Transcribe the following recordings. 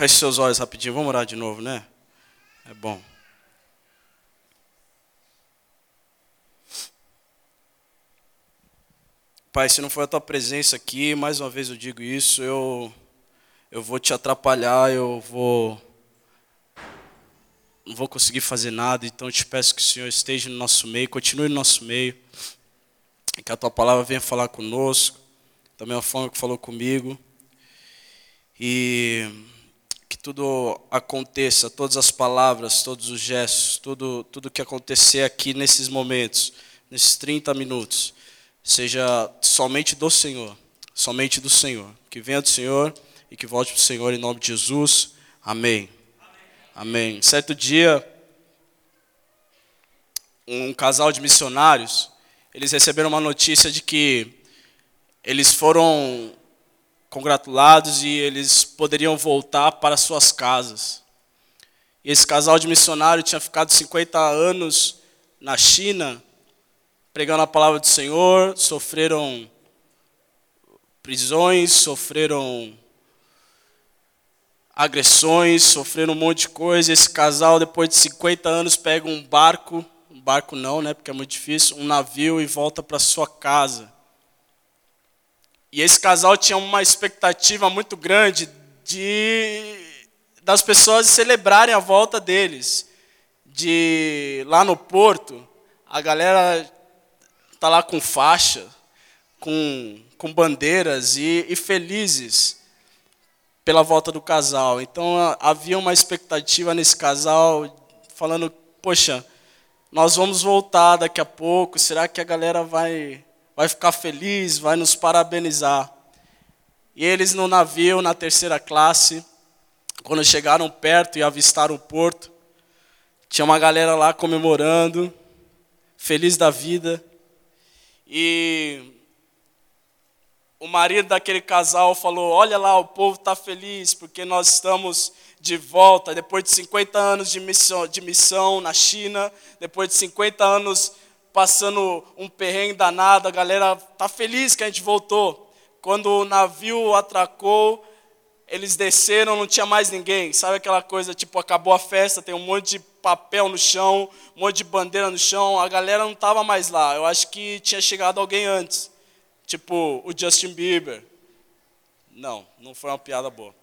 Feche seus olhos rapidinho, vamos orar de novo, né? É bom. Pai, se não for a tua presença aqui, mais uma vez eu digo isso, eu, eu vou te atrapalhar, eu vou. Não vou conseguir fazer nada, então eu te peço que o Senhor esteja no nosso meio, continue no nosso meio, que a tua palavra venha falar conosco, da mesma forma que falou comigo, e tudo aconteça, todas as palavras, todos os gestos, tudo, tudo que acontecer aqui nesses momentos, nesses 30 minutos seja somente do Senhor, somente do Senhor. Que venha do Senhor e que volte para o Senhor em nome de Jesus. Amém. Amém. Amém. Certo dia, um casal de missionários, eles receberam uma notícia de que eles foram congratulados e eles poderiam voltar para suas casas. E esse casal de missionários tinha ficado 50 anos na China pregando a palavra do Senhor, sofreram prisões, sofreram agressões, sofreram um monte de coisa. Esse casal, depois de 50 anos, pega um barco, um barco não, né, porque é muito difícil, um navio e volta para sua casa. E esse casal tinha uma expectativa muito grande de das pessoas celebrarem a volta deles, de lá no porto, a galera tá lá com faixa, com, com bandeiras e, e felizes pela volta do casal. Então havia uma expectativa nesse casal, falando: poxa, nós vamos voltar daqui a pouco, será que a galera vai, vai ficar feliz, vai nos parabenizar? E eles no navio, na terceira classe, quando chegaram perto e avistaram o porto, tinha uma galera lá comemorando, feliz da vida. E o marido daquele casal falou: Olha lá, o povo está feliz porque nós estamos de volta, depois de 50 anos de missão, de missão na China, depois de 50 anos passando um perrengue danado, a galera está feliz que a gente voltou. Quando o navio atracou, eles desceram, não tinha mais ninguém. Sabe aquela coisa, tipo, acabou a festa, tem um monte de papel no chão, um monte de bandeira no chão, a galera não estava mais lá. Eu acho que tinha chegado alguém antes, tipo o Justin Bieber. Não, não foi uma piada boa.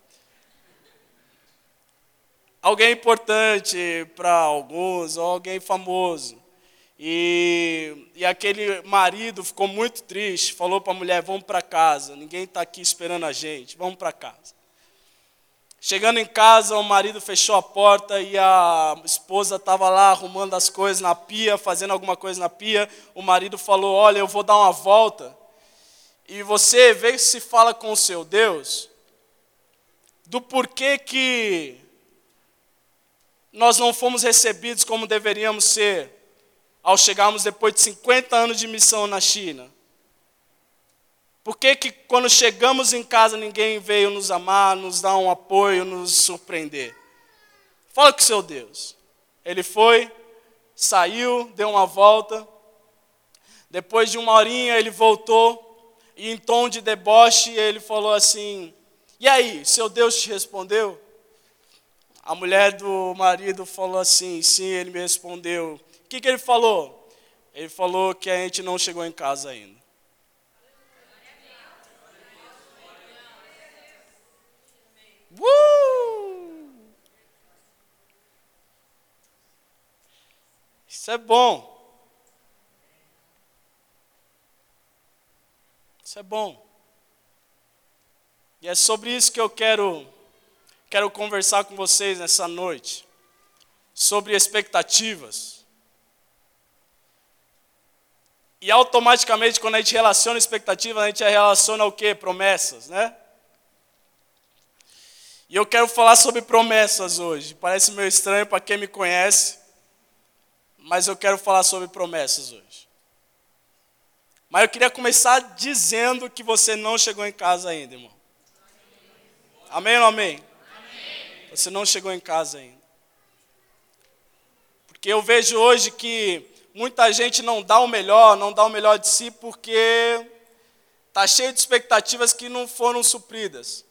Alguém importante para alguns, ou alguém famoso. E, e aquele marido ficou muito triste, falou para a mulher: vamos para casa, ninguém está aqui esperando a gente, vamos para casa. Chegando em casa, o marido fechou a porta e a esposa estava lá arrumando as coisas na pia, fazendo alguma coisa na pia. O marido falou: Olha, eu vou dar uma volta. E você vê se fala com o seu Deus do porquê que nós não fomos recebidos como deveríamos ser ao chegarmos depois de 50 anos de missão na China. Por que, que quando chegamos em casa ninguém veio nos amar, nos dar um apoio, nos surpreender? Fala com o seu Deus. Ele foi, saiu, deu uma volta. Depois de uma horinha ele voltou e em tom de deboche ele falou assim: E aí, seu Deus te respondeu? A mulher do marido falou assim: Sim, ele me respondeu. O que, que ele falou? Ele falou que a gente não chegou em casa ainda. Uh! Isso é bom. Isso é bom. E é sobre isso que eu quero quero conversar com vocês nessa noite. Sobre expectativas. E automaticamente, quando a gente relaciona expectativas, a gente relaciona o quê? Promessas, né? E eu quero falar sobre promessas hoje. Parece meio estranho para quem me conhece, mas eu quero falar sobre promessas hoje. Mas eu queria começar dizendo que você não chegou em casa ainda, irmão. Amém ou amém? amém? Você não chegou em casa ainda. Porque eu vejo hoje que muita gente não dá o melhor, não dá o melhor de si porque está cheio de expectativas que não foram supridas.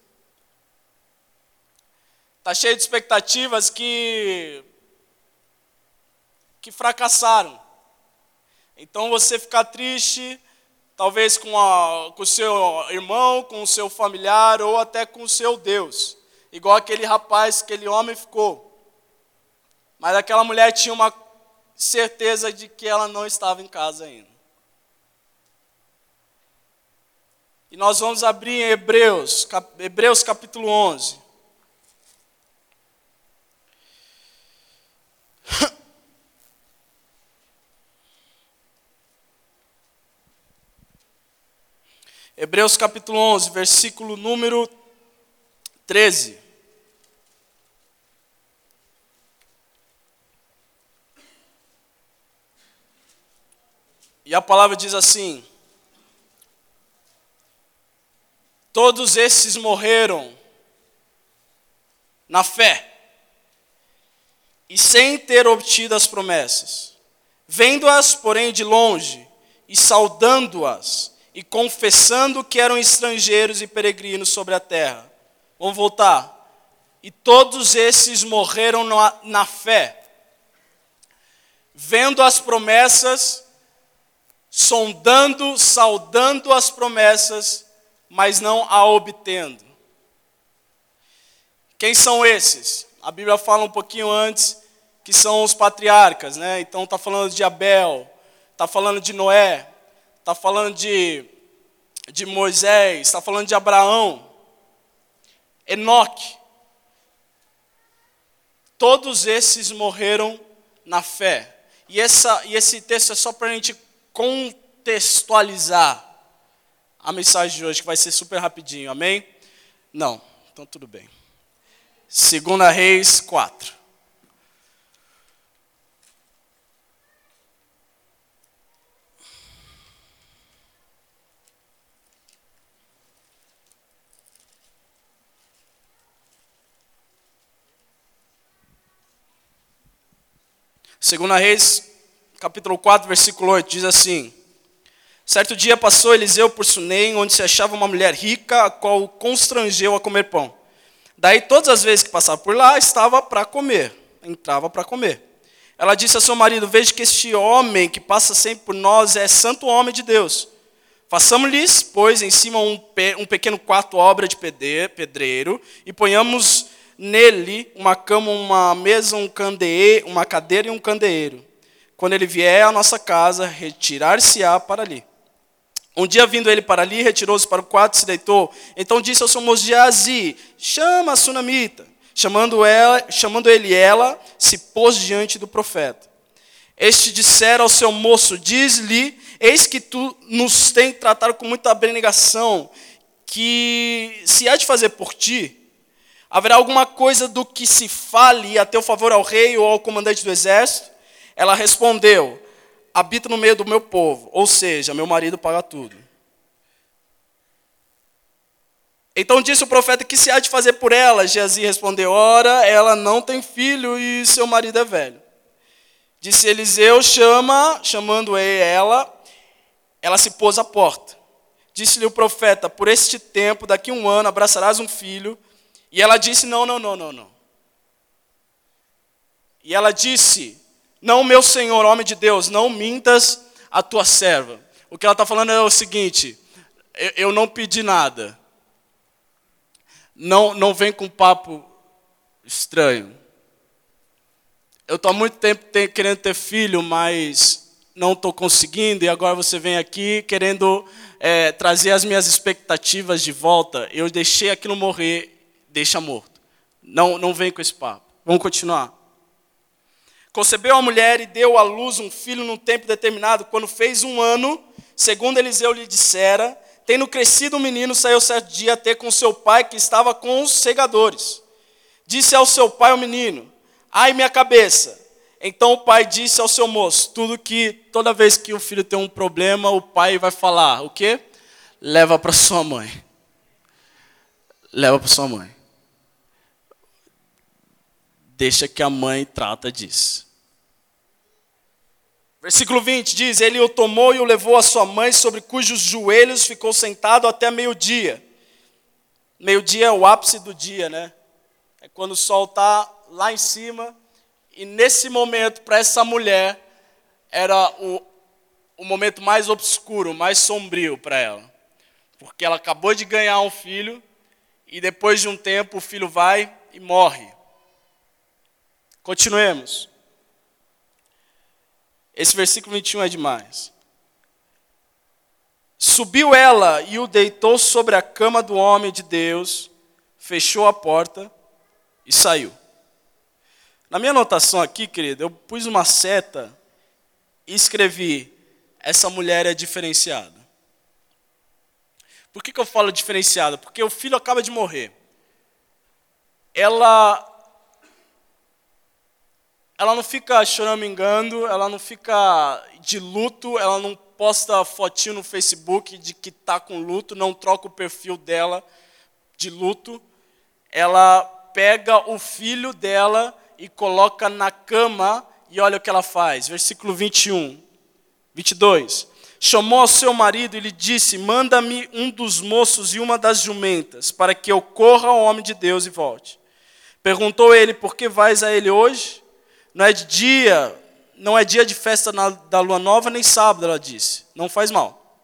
Está cheio de expectativas que, que fracassaram. Então você ficar triste, talvez com, o seu irmão, com o seu familiar ou até com o seu Deus. Igual aquele rapaz, aquele homem ficou. Mas aquela mulher tinha uma certeza de que ela não estava em casa ainda. E nós vamos abrir em Hebreus, cap, Hebreus capítulo 11. Hebreus capítulo 11, versículo número 13. E a palavra diz assim: Todos esses morreram na fé e sem ter obtido as promessas, vendo-as, porém, de longe e saudando-as e confessando que eram estrangeiros e peregrinos sobre a terra. Vamos voltar. E todos esses morreram na, na fé, vendo as promessas sondando, saudando as promessas, mas não a obtendo. Quem são esses? A Bíblia fala um pouquinho antes que são os patriarcas, né? Então está falando de Abel, está falando de Noé, está falando de, de Moisés, está falando de Abraão, Enoque. Todos esses morreram na fé. E, essa, e esse texto é só para a gente contextualizar a mensagem de hoje, que vai ser super rapidinho, amém? Não, então tudo bem. Segunda Reis 4. Segunda Reis capítulo 4, versículo 8, diz assim: Certo dia passou Eliseu por Sunem, onde se achava uma mulher rica, a qual o constrangeu a comer pão. Daí, todas as vezes que passava por lá, estava para comer, entrava para comer. Ela disse a seu marido: Veja que este homem que passa sempre por nós é santo homem de Deus. Façamos-lhes, pois, em cima um, pe um pequeno quarto obra de pedreiro, e ponhamos nele uma cama, uma mesa, um candeeiro, uma cadeira e um candeeiro quando ele vier à nossa casa, retirar-se-á para ali. Um dia vindo ele para ali, retirou-se para o quarto e se deitou. Então disse ao seu moço Geazi, chama a sunamita. Chamando, ela, chamando ele ela, se pôs diante do profeta. Este dissera ao seu moço, diz-lhe, eis que tu nos tem tratado com muita abnegação, que se há de fazer por ti, haverá alguma coisa do que se fale a teu favor ao rei ou ao comandante do exército? Ela respondeu: Habita no meio do meu povo, ou seja, meu marido paga tudo. Então disse o profeta: Que se há de fazer por ela? Geazi respondeu: Ora, ela não tem filho e seu marido é velho. Disse Eliseu: Chama, chamando ela, ela se pôs à porta. Disse-lhe o profeta: Por este tempo, daqui a um ano, abraçarás um filho. E ela disse: Não, não, não, não, não. E ela disse: não, meu Senhor, homem de Deus, não mintas a tua serva. O que ela está falando é o seguinte: eu, eu, não pedi nada. Não, não vem com papo estranho. Eu estou há muito tempo ter, querendo ter filho, mas não estou conseguindo, e agora você vem aqui querendo é, trazer as minhas expectativas de volta. Eu deixei aquilo morrer, deixa morto. Não, não vem com esse papo. Vamos continuar. Concebeu a mulher e deu à luz um filho num tempo determinado. Quando fez um ano, segundo Eliseu lhe dissera, tendo crescido o menino, saiu certo dia a ter com seu pai, que estava com os segadores. Disse ao seu pai o menino: Ai, minha cabeça. Então o pai disse ao seu moço: Tudo que, toda vez que o filho tem um problema, o pai vai falar: O quê? Leva para sua mãe. Leva para sua mãe. Deixa que a mãe trata disso. Versículo 20 diz: Ele o tomou e o levou à sua mãe, sobre cujos joelhos ficou sentado até meio-dia. Meio-dia é o ápice do dia, né? É quando o sol está lá em cima. E nesse momento, para essa mulher, era o, o momento mais obscuro, mais sombrio para ela. Porque ela acabou de ganhar um filho e depois de um tempo o filho vai e morre. Continuemos. Esse versículo 21 é demais. Subiu ela e o deitou sobre a cama do homem de Deus, fechou a porta e saiu. Na minha anotação aqui, querido, eu pus uma seta e escrevi: essa mulher é diferenciada. Por que, que eu falo diferenciada? Porque o filho acaba de morrer. Ela ela não fica choramingando, ela não fica de luto, ela não posta fotinho no Facebook de que está com luto, não troca o perfil dela de luto. Ela pega o filho dela e coloca na cama e olha o que ela faz. Versículo 21, 22. Chamou ao seu marido e lhe disse: Manda-me um dos moços e uma das jumentas, para que eu corra ao homem de Deus e volte. Perguntou ele: Por que vais a ele hoje? Não é de dia, não é dia de festa na, da lua nova, nem sábado, ela disse. Não faz mal.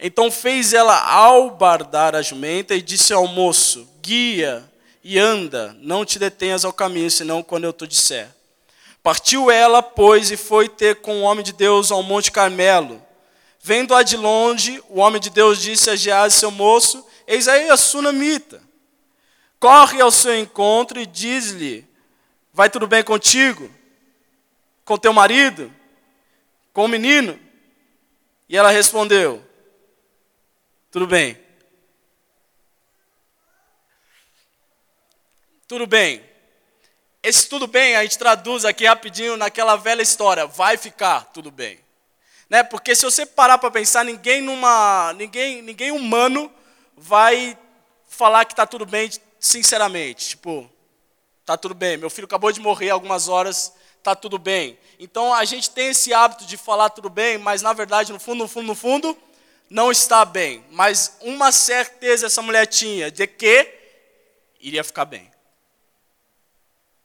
Então fez ela albardar a jumenta e disse ao moço: Guia e anda, não te detenhas ao caminho, senão quando eu te disser. Partiu ela, pois, e foi ter com o homem de Deus ao Monte Carmelo. Vendo-a de longe, o homem de Deus disse a Geás, seu moço: Eis aí a sunamita. Corre ao seu encontro e diz-lhe: Vai tudo bem contigo? Com teu marido? Com o menino? E ela respondeu: Tudo bem. Tudo bem. Esse tudo bem a gente traduz aqui rapidinho naquela velha história: vai ficar tudo bem. Né? Porque se você parar para pensar, ninguém numa, ninguém, ninguém humano vai falar que está tudo bem sinceramente. Tipo, Tá tudo bem. Meu filho acabou de morrer algumas horas, tá tudo bem. Então a gente tem esse hábito de falar tudo bem, mas na verdade, no fundo, no fundo, no fundo, não está bem. Mas uma certeza essa mulher tinha de que iria ficar bem.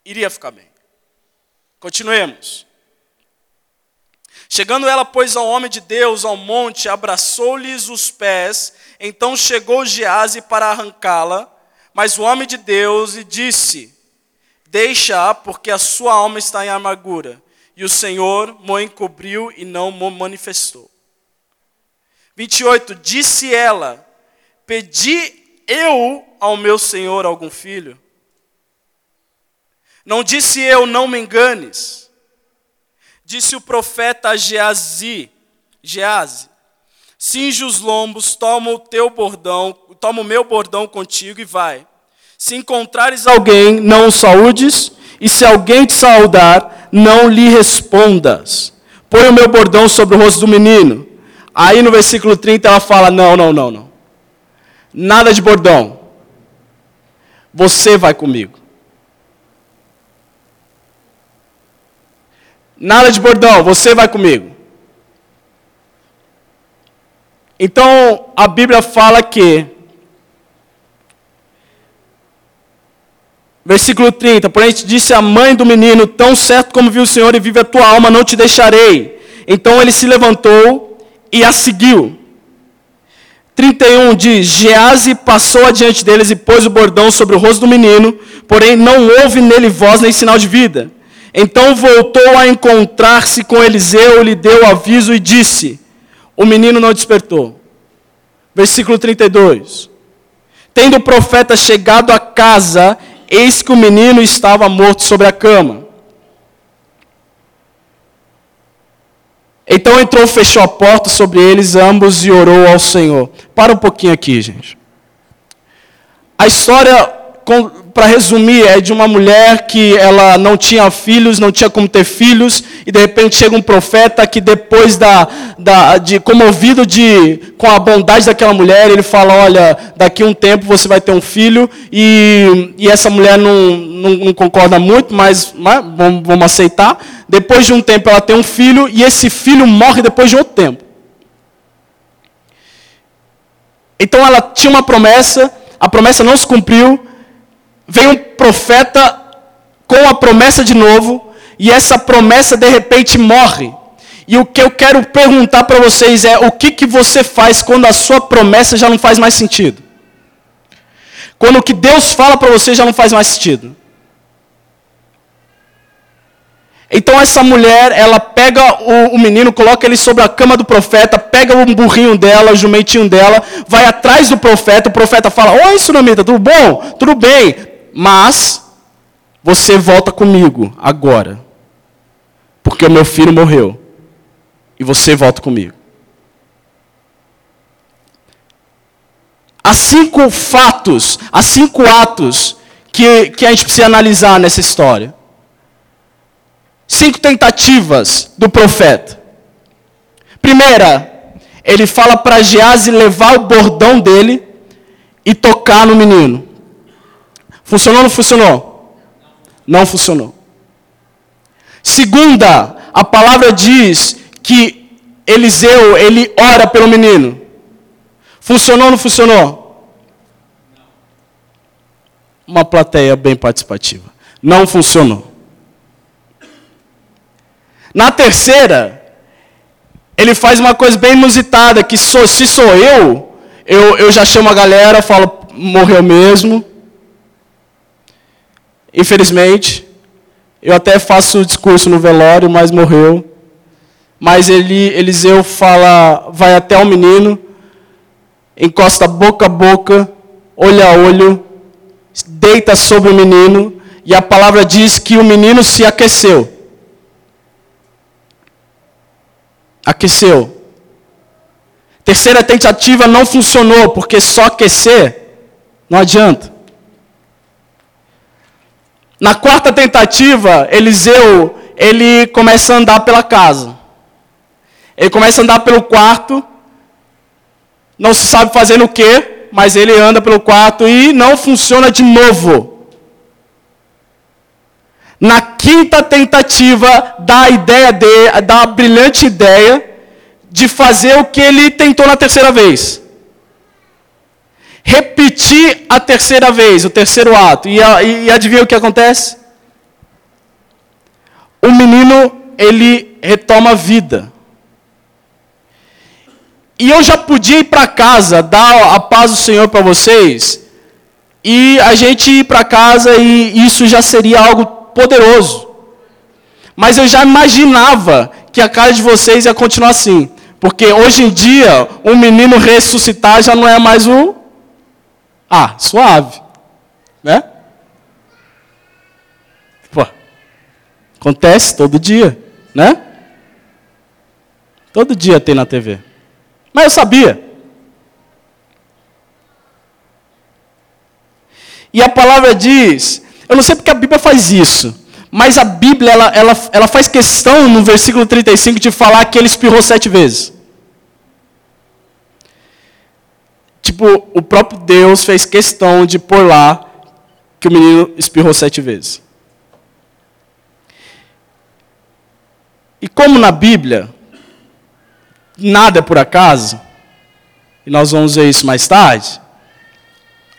Iria ficar bem. Continuemos. Chegando ela, pois, ao homem de Deus, ao monte, abraçou-lhes os pés, então chegou Gease para arrancá-la, mas o homem de Deus lhe disse: Deixa-a, porque a sua alma está em amargura. E o Senhor mo encobriu e não mo manifestou. 28. Disse ela: Pedi eu ao meu Senhor algum filho? Não disse eu, não me enganes. Disse o profeta Geazi, Geazi, cinge os lombos, toma o teu bordão, toma o meu bordão contigo e vai. Se encontrares alguém, não o saúdes, e se alguém te saudar, não lhe respondas. Põe o meu bordão sobre o rosto do menino. Aí no versículo 30 ela fala: Não, não, não, não. Nada de bordão. Você vai comigo. Nada de bordão, você vai comigo. Então a Bíblia fala que Versículo 30. Porém, disse a mãe do menino: Tão certo como viu o Senhor e vive a tua alma, não te deixarei. Então ele se levantou e a seguiu. 31 diz: Gease passou adiante deles e pôs o bordão sobre o rosto do menino, porém não houve nele voz nem sinal de vida. Então voltou a encontrar-se com Eliseu, lhe deu aviso e disse: O menino não despertou. Versículo 32. Tendo o profeta chegado a casa, Eis que o menino estava morto sobre a cama. Então entrou, fechou a porta sobre eles ambos e orou ao Senhor. Para um pouquinho aqui, gente. A história para resumir, é de uma mulher que ela não tinha filhos, não tinha como ter filhos, e de repente chega um profeta que depois da, da de comovido de com a bondade daquela mulher, ele fala, olha, daqui um tempo você vai ter um filho, e, e essa mulher não, não, não concorda muito, mas, mas vamos, vamos aceitar. Depois de um tempo ela tem um filho, e esse filho morre depois de outro tempo. Então ela tinha uma promessa, a promessa não se cumpriu, vem um profeta com a promessa de novo, e essa promessa de repente morre. E o que eu quero perguntar para vocês é: o que, que você faz quando a sua promessa já não faz mais sentido? Quando o que Deus fala para você já não faz mais sentido? Então essa mulher, ela pega o, o, menino, coloca ele sobre a cama do profeta, pega o burrinho dela, o jumentinho dela, vai atrás do profeta, o profeta fala, oi Sunamita, tudo bom? Tudo bem, mas você volta comigo agora, porque o meu filho morreu, e você volta comigo. Há cinco fatos, há cinco atos que, que a gente precisa analisar nessa história cinco tentativas do profeta. Primeira, ele fala para Gease levar o bordão dele e tocar no menino. Funcionou ou não funcionou? Não funcionou. Segunda, a palavra diz que Eliseu, ele ora pelo menino. Funcionou ou não funcionou? Uma plateia bem participativa. Não funcionou. Na terceira, ele faz uma coisa bem inusitada, que sou, se sou eu, eu, eu já chamo a galera, falo, morreu mesmo. Infelizmente, eu até faço o discurso no velório, mas morreu. Mas ele, Eliseu fala, vai até o menino, encosta boca a boca, olho a olho, deita sobre o menino, e a palavra diz que o menino se aqueceu. aqueceu. Terceira tentativa não funcionou, porque só aquecer não adianta. Na quarta tentativa, Eliseu, ele começa a andar pela casa. Ele começa a andar pelo quarto, não se sabe fazendo o quê, mas ele anda pelo quarto e não funciona de novo na quinta tentativa da ideia de, da brilhante ideia de fazer o que ele tentou na terceira vez. Repetir a terceira vez, o terceiro ato. E, e, adivinha o que acontece? O menino, ele retoma a vida. E eu já podia ir para casa, dar a paz do Senhor para vocês, e a gente ir para casa e isso já seria algo poderoso. Mas eu já imaginava que a cara de vocês ia continuar assim. Porque hoje em dia, um menino ressuscitar já não é mais o. Ah, suave. Né? Pô, acontece todo dia, né? Todo dia tem na TV. Mas eu sabia. E a palavra diz eu não sei porque a Bíblia faz isso, mas a Bíblia ela, ela, ela faz questão no versículo 35 de falar que ele espirrou sete vezes. Tipo, o próprio Deus fez questão de pôr lá que o menino espirrou sete vezes. E como na Bíblia, nada é por acaso, e nós vamos ver isso mais tarde,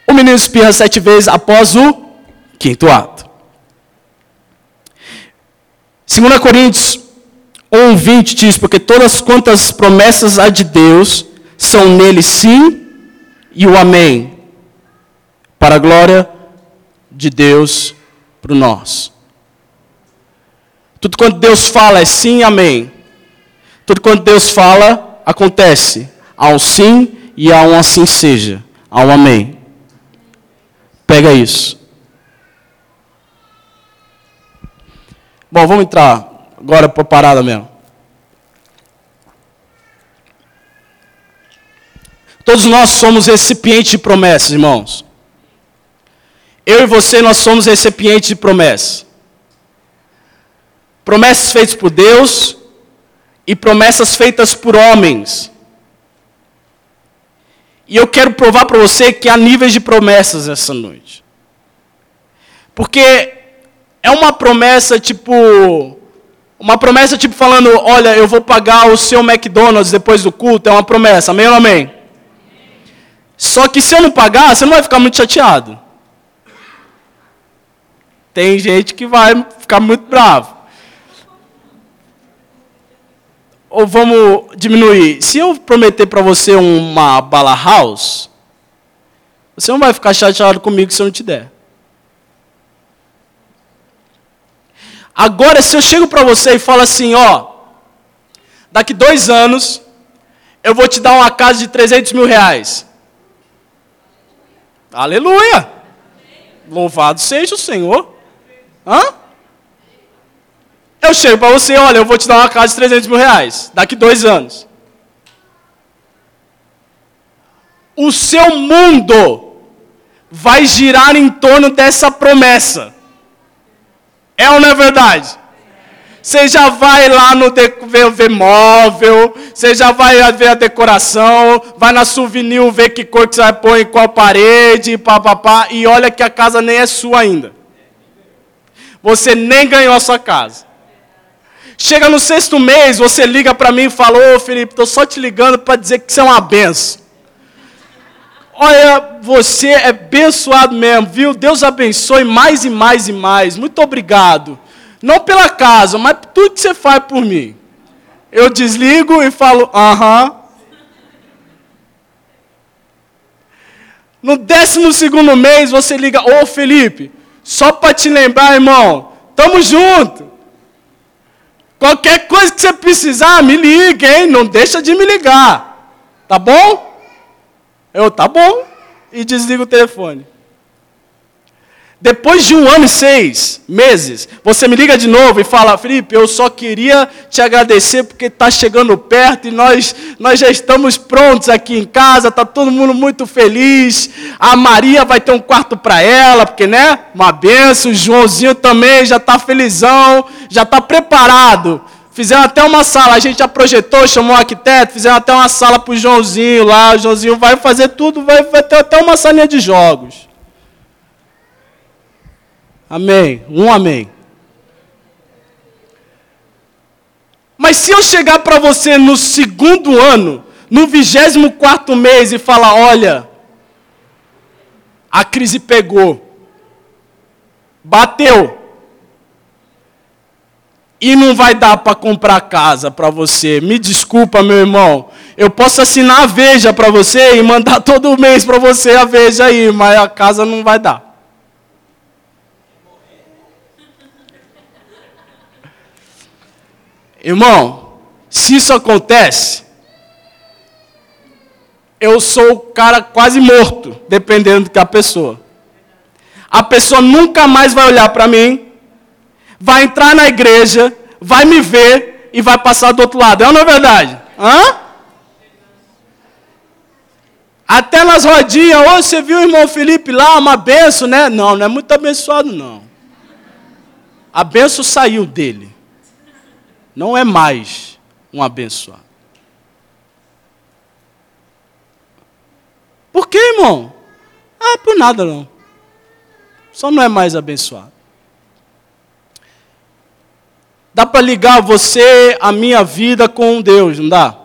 o menino espirra sete vezes após o quinto ato. 2 Coríntios 1, 20 diz: Porque todas quantas promessas há de Deus são nele sim e o amém, para a glória de Deus para nós. Tudo quanto Deus fala é sim amém. Tudo quanto Deus fala, acontece. Há um sim e há um assim seja. Há um amém. Pega isso. Bom, vamos entrar agora para a parada mesmo. Todos nós somos recipientes de promessas, irmãos. Eu e você, nós somos recipientes de promessas. Promessas feitas por Deus e promessas feitas por homens. E eu quero provar para você que há níveis de promessas essa noite. Porque é uma promessa tipo. Uma promessa tipo falando: olha, eu vou pagar o seu McDonald's depois do culto. É uma promessa, amém ou amém? Só que se eu não pagar, você não vai ficar muito chateado. Tem gente que vai ficar muito bravo. Ou vamos diminuir. Se eu prometer para você uma bala house, você não vai ficar chateado comigo se eu não te der. Agora, se eu chego para você e falo assim, ó, daqui dois anos eu vou te dar uma casa de 300 mil reais. Aleluia! Louvado seja o Senhor. Hã? Eu chego para você, olha, eu vou te dar uma casa de 300 mil reais, daqui dois anos. O seu mundo vai girar em torno dessa promessa. É ou não é verdade? Você já vai lá no ver, ver móvel, você já vai ver a decoração, vai na souvenir ver que cor que você vai pôr em qual parede, papapá, e olha que a casa nem é sua ainda. Você nem ganhou a sua casa. Chega no sexto mês, você liga para mim e fala: Ô Felipe, estou só te ligando para dizer que você é uma benção. Olha, você é abençoado mesmo, viu? Deus abençoe mais e mais e mais. Muito obrigado. Não pela casa, mas por tudo que você faz por mim. Eu desligo e falo: aham. No décimo segundo mês, você liga: Ô Felipe, só para te lembrar, irmão, tamo junto. Qualquer coisa que você precisar, me ligue, hein? Não deixa de me ligar. Tá bom? Eu, tá bom. E desliga o telefone. Depois de um ano e seis meses, você me liga de novo e fala, Felipe, eu só queria te agradecer porque está chegando perto e nós, nós já estamos prontos aqui em casa, está todo mundo muito feliz. A Maria vai ter um quarto para ela, porque, né? Uma benção. O Joãozinho também já está felizão, já está preparado. Fizeram até uma sala, a gente já projetou, chamou o arquiteto, fizeram até uma sala para o Joãozinho lá. O Joãozinho vai fazer tudo, vai, vai ter até uma salinha de jogos. Amém. Um amém. Mas se eu chegar para você no segundo ano, no vigésimo quarto mês e falar, olha, a crise pegou, bateu, e não vai dar para comprar casa para você. Me desculpa, meu irmão. Eu posso assinar a Veja para você e mandar todo mês para você a Veja aí, mas a casa não vai dar. Irmão, se isso acontece, eu sou o cara quase morto, dependendo da pessoa. A pessoa nunca mais vai olhar para mim, vai entrar na igreja, vai me ver e vai passar do outro lado. É ou não é verdade? Hã? Até nas rodinhas, ô, você viu o irmão Felipe lá, uma benção, né? Não, não é muito abençoado, não. A benção saiu dele não é mais um abençoado. Por que, irmão? Ah, por nada não. Só não é mais abençoado. Dá para ligar você, a minha vida com Deus, não dá?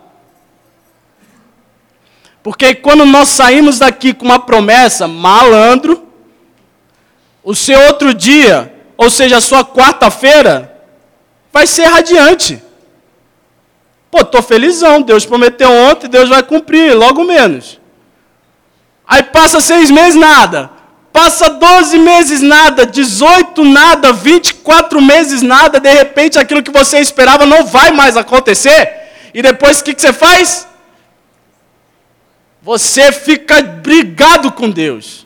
Porque quando nós saímos daqui com uma promessa, malandro, o seu outro dia, ou seja, a sua quarta-feira, vai ser radiante. Pô, estou felizão, Deus prometeu ontem, Deus vai cumprir, logo menos. Aí passa seis meses, nada. Passa 12 meses, nada. 18, nada. 24 meses, nada. De repente, aquilo que você esperava não vai mais acontecer. E depois, o que, que você faz? Você fica brigado com Deus.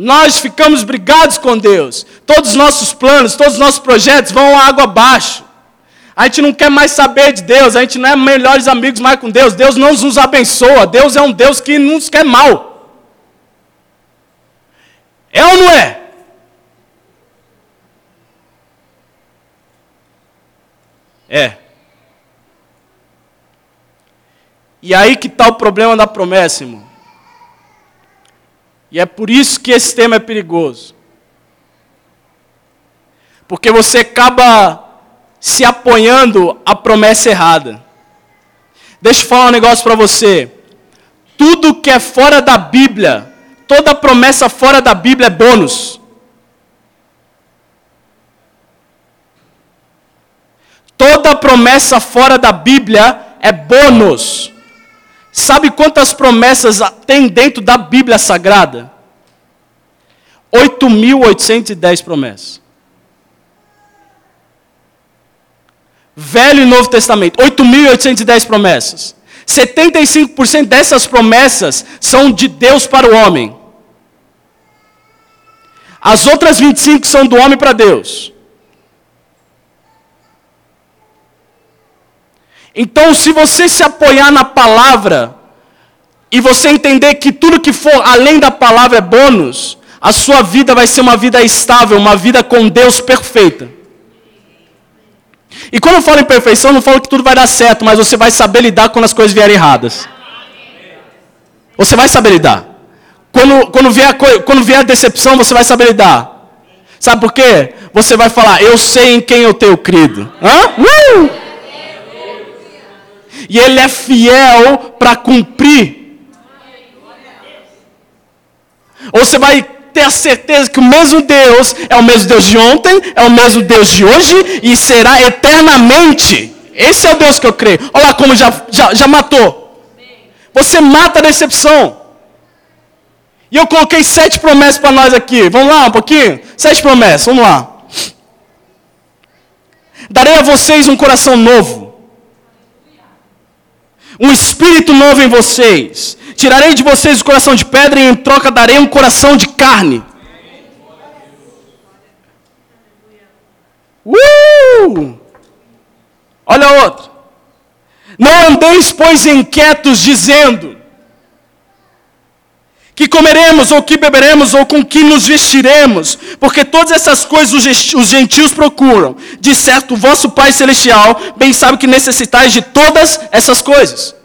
Nós ficamos brigados com Deus. Todos os nossos planos, todos os nossos projetos vão água abaixo. A gente não quer mais saber de Deus, a gente não é melhores amigos mais com Deus. Deus não nos abençoa, Deus é um Deus que nos quer mal. É ou não é? É. E aí que está o problema da promessa, irmão. E é por isso que esse tema é perigoso. Porque você acaba se apoiando à promessa errada. Deixa eu falar um negócio para você. Tudo que é fora da Bíblia, toda promessa fora da Bíblia é bônus. Toda promessa fora da Bíblia é bônus. Sabe quantas promessas tem dentro da Bíblia Sagrada? 8.810 promessas. Velho e Novo Testamento, 8.810 promessas. 75% dessas promessas são de Deus para o homem. As outras 25 são do homem para Deus. Então, se você se apoiar na palavra e você entender que tudo que for além da palavra é bônus, a sua vida vai ser uma vida estável, uma vida com Deus perfeita. E quando eu falo em perfeição, não falo que tudo vai dar certo, mas você vai saber lidar quando as coisas vierem erradas. Você vai saber lidar. Quando, quando, vier, quando vier a decepção, você vai saber lidar. Sabe por quê? Você vai falar, eu sei em quem eu tenho crido. Hã? Uh! E ele é fiel para cumprir. Ou você vai ter a certeza que o mesmo Deus é o mesmo Deus de ontem, é o mesmo Deus de hoje e será eternamente. Esse é o Deus que eu creio. Olha lá como já, já, já matou. Você mata a decepção. E eu coloquei sete promessas para nós aqui. Vamos lá um pouquinho? Sete promessas, vamos lá. Darei a vocês um coração novo. Um espírito novo em vocês. Tirarei de vocês o coração de pedra e em troca darei um coração de carne. Uh! Olha outro. Não andeis, pois, inquietos, dizendo: que comeremos, ou que beberemos, ou com que nos vestiremos, porque todas essas coisas os gentios procuram. De certo, vosso Pai Celestial bem sabe que necessitais de todas essas coisas.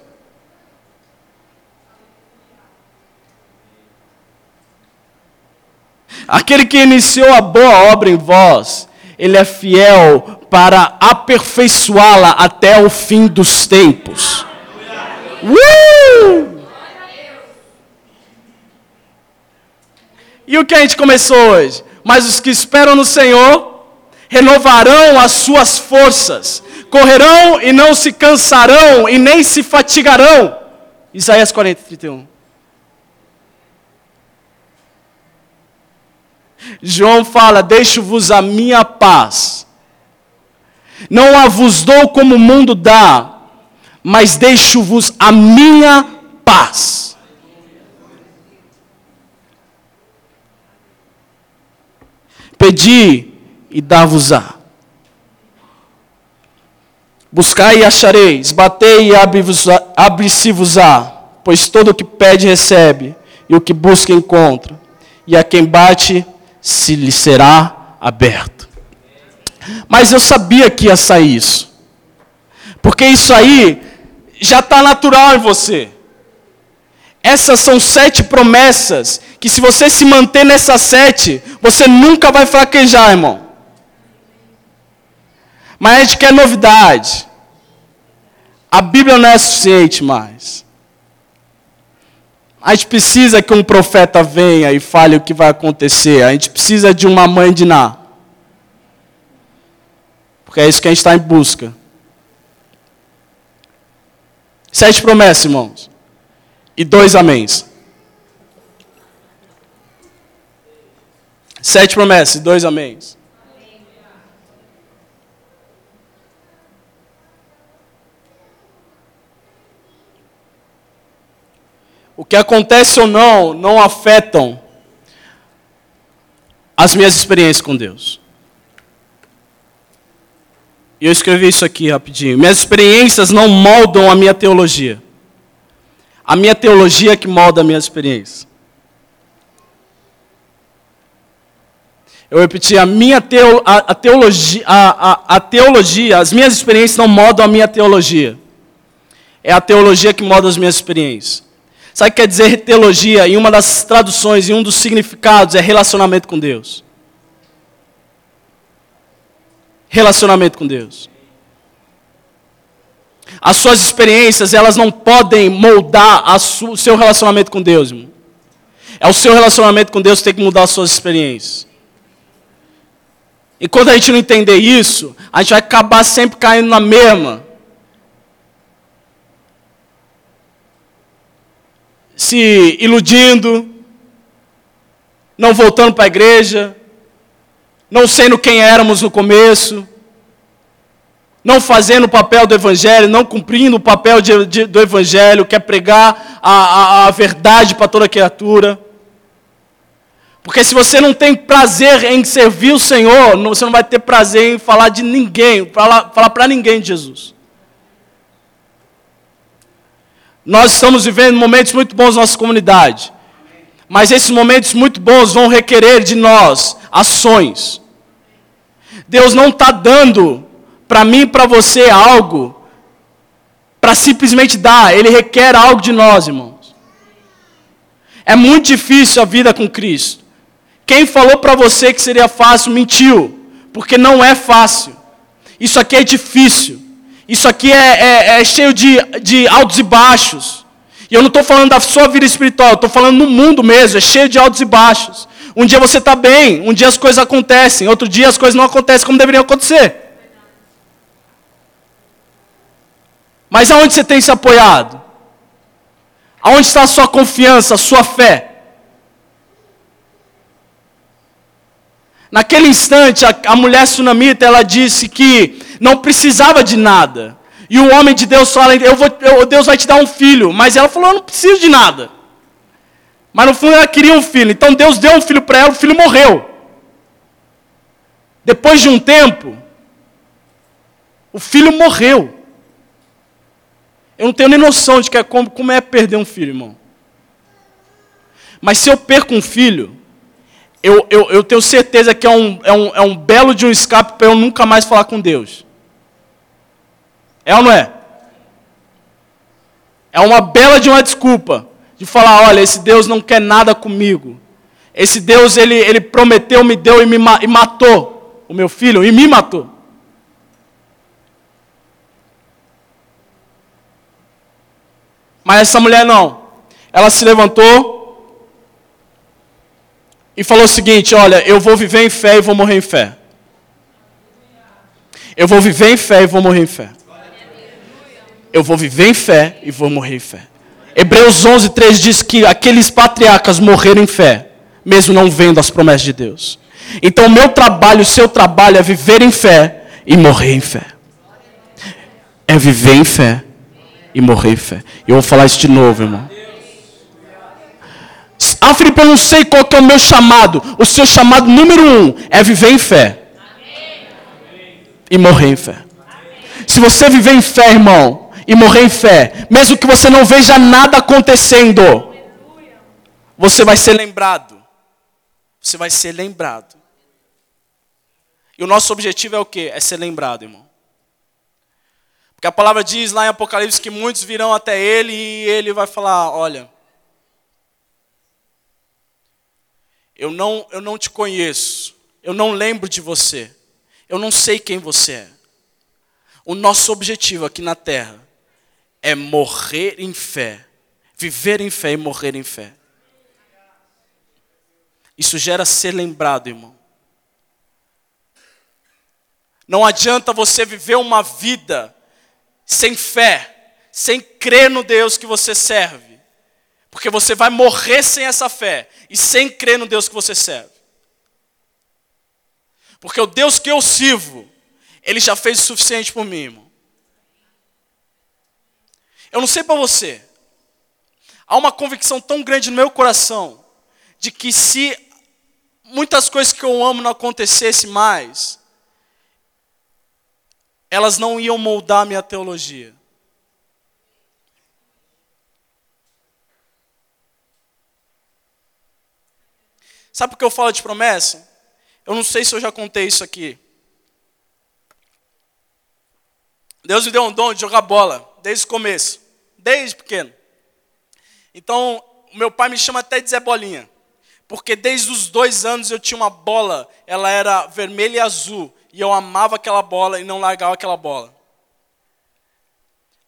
Aquele que iniciou a boa obra em vós, ele é fiel para aperfeiçoá-la até o fim dos tempos. Uh! E o que a gente começou hoje? Mas os que esperam no Senhor renovarão as suas forças, correrão e não se cansarão e nem se fatigarão. Isaías 40, 31. João fala: Deixo-vos a minha paz. Não a vos dou como o mundo dá, mas deixo-vos a minha paz. Pedi e dar-vos-á. Buscai e achareis, batei e abre-se-vos-á, pois todo o que pede recebe, e o que busca encontra, e a quem bate se lhe será aberto. Mas eu sabia que ia sair isso, porque isso aí já está natural em você. Essas são sete promessas que, se você se manter nessas sete, você nunca vai fraquejar, irmão. Mas a gente quer novidade. A Bíblia não é suficiente mais. A gente precisa que um profeta venha e fale o que vai acontecer. A gente precisa de uma mãe de Ná. Porque é isso que a gente está em busca. Sete promessas, irmãos e dois améns. Sete promessas dois améns. O que acontece ou não, não afetam as minhas experiências com Deus. E eu escrevi isso aqui rapidinho. Minhas experiências não moldam a minha teologia. A minha teologia é que molda a minha experiência. Eu repeti, a minha teo, a, a teologia, a, a, a teologia, as minhas experiências não moldam a minha teologia. É a teologia que molda as minhas experiências. Sabe o que quer dizer teologia? Em uma das traduções, em um dos significados, é relacionamento com Deus. Relacionamento com Deus. As suas experiências, elas não podem moldar o seu relacionamento com Deus. Irmão. É o seu relacionamento com Deus que tem que mudar as suas experiências. E quando a gente não entender isso, a gente vai acabar sempre caindo na mesma. Se iludindo, não voltando para a igreja, não sendo quem éramos no começo, não fazendo o papel do Evangelho, não cumprindo o papel de, de, do Evangelho, que é pregar a, a, a verdade para toda criatura. Porque se você não tem prazer em servir o Senhor, você não vai ter prazer em falar de ninguém, falar para ninguém de Jesus. Nós estamos vivendo momentos muito bons na nossa comunidade. Mas esses momentos muito bons vão requerer de nós ações. Deus não está dando para mim e para você algo para simplesmente dar, Ele requer algo de nós, irmãos. É muito difícil a vida com Cristo. Quem falou para você que seria fácil mentiu, porque não é fácil. Isso aqui é difícil. Isso aqui é, é, é cheio de, de altos e baixos. E eu não estou falando da sua vida espiritual, estou falando no mundo mesmo, é cheio de altos e baixos. Um dia você está bem, um dia as coisas acontecem, outro dia as coisas não acontecem como deveriam acontecer. Mas aonde você tem se apoiado? Aonde está a sua confiança, a sua fé? Naquele instante, a, a mulher sunamita, ela disse que não precisava de nada. E o homem de Deus fala, eu vou, eu, Deus vai te dar um filho. Mas ela falou, eu não preciso de nada. Mas no fundo ela queria um filho. Então Deus deu um filho para ela, o filho morreu. Depois de um tempo, o filho morreu. Eu não tenho nem noção de que é como, como é perder um filho, irmão. Mas se eu perco um filho, eu, eu, eu tenho certeza que é um, é, um, é um belo de um escape para eu nunca mais falar com Deus. É ou não é? É uma bela de uma desculpa de falar, olha, esse Deus não quer nada comigo. Esse Deus, ele, ele prometeu, me deu e me e matou o meu filho, e me matou. Mas essa mulher não. Ela se levantou, e falou o seguinte: Olha, eu vou viver em fé e vou morrer em fé. Eu vou viver em fé e vou morrer em fé. Eu vou viver em fé e vou morrer em fé. Hebreus 11, 3 diz que aqueles patriarcas morreram em fé, mesmo não vendo as promessas de Deus. Então, o meu trabalho, o seu trabalho é viver em fé e morrer em fé. É viver em fé e morrer fé. Eu vou falar isso de novo, irmão. Ah, Felipe, eu não sei qual que é o meu chamado. O seu chamado número um é viver em fé. E morrer em fé. Se você viver em fé, irmão, e morrer em fé, mesmo que você não veja nada acontecendo, você vai ser lembrado. Você vai ser lembrado. E o nosso objetivo é o quê? É ser lembrado, irmão. Porque a palavra diz lá em Apocalipse que muitos virão até ele e ele vai falar: olha, Eu não, eu não te conheço. Eu não lembro de você. Eu não sei quem você é. O nosso objetivo aqui na terra é morrer em fé. Viver em fé e morrer em fé. Isso gera ser lembrado, irmão. Não adianta você viver uma vida sem fé, sem crer no Deus que você serve. Porque você vai morrer sem essa fé e sem crer no Deus que você serve. Porque o Deus que eu sirvo, ele já fez o suficiente por mim, irmão. Eu não sei para você. Há uma convicção tão grande no meu coração de que se muitas coisas que eu amo não acontecessem mais, elas não iam moldar minha teologia. Sabe por que eu falo de promessa? Eu não sei se eu já contei isso aqui. Deus me deu um dom de jogar bola, desde o começo, desde pequeno. Então, meu pai me chama até de Zé Bolinha, porque desde os dois anos eu tinha uma bola, ela era vermelha e azul, e eu amava aquela bola e não largava aquela bola.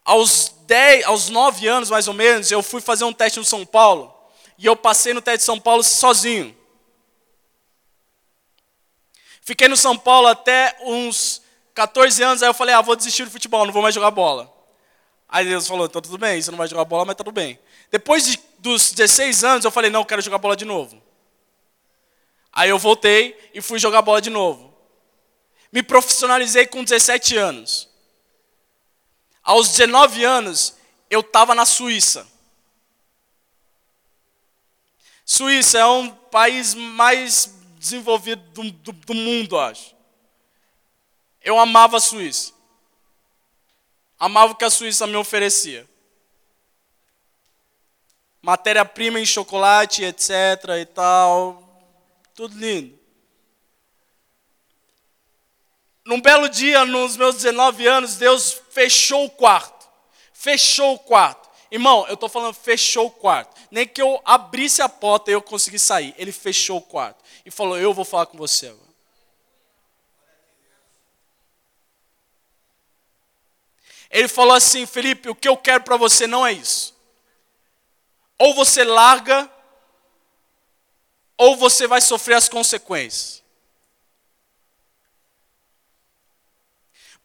Aos, dez, aos nove anos, mais ou menos, eu fui fazer um teste no São Paulo, e eu passei no teste de São Paulo sozinho. Fiquei no São Paulo até uns 14 anos, aí eu falei, ah, vou desistir do futebol, não vou mais jogar bola. Aí Deus falou, então tudo bem, você não vai jogar bola, mas tudo bem. Depois de, dos 16 anos, eu falei, não, eu quero jogar bola de novo. Aí eu voltei e fui jogar bola de novo. Me profissionalizei com 17 anos. Aos 19 anos, eu estava na Suíça. Suíça é um país mais desenvolvido do, do, do mundo, acho. Eu amava a Suíça. Amava o que a Suíça me oferecia. Matéria-prima em chocolate, etc. e tal. Tudo lindo. Num belo dia, nos meus 19 anos, Deus fechou o quarto. Fechou o quarto. Irmão, eu estou falando fechou o quarto. Nem que eu abrisse a porta e eu consegui sair. Ele fechou o quarto. E falou: Eu vou falar com você agora. Ele falou assim: Felipe, o que eu quero para você não é isso. Ou você larga, ou você vai sofrer as consequências.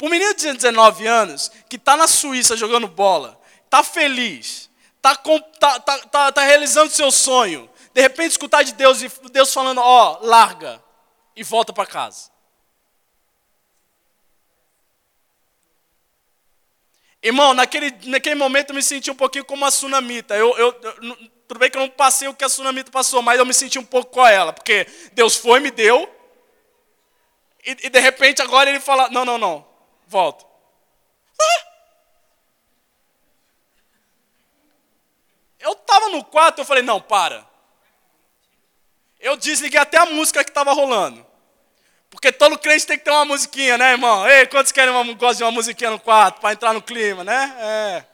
Para um menino de 19 anos, que está na Suíça jogando bola, está feliz, está tá, tá, tá, tá realizando seu sonho, de repente escutar de Deus e Deus falando: Ó, oh, larga e volta para casa. Irmão, naquele, naquele momento eu me senti um pouquinho como a tsunamita. Eu, eu, eu, tudo bem que eu não passei o que a tsunamita passou, mas eu me senti um pouco com ela, porque Deus foi, me deu, e, e de repente agora ele fala: Não, não, não, volta. Ah! Eu estava no quarto, eu falei, não, para. Eu desliguei até a música que estava rolando. Porque todo crente tem que ter uma musiquinha, né, irmão? Ei, quantos querem uma, gostam de uma musiquinha no quarto para entrar no clima, né? É.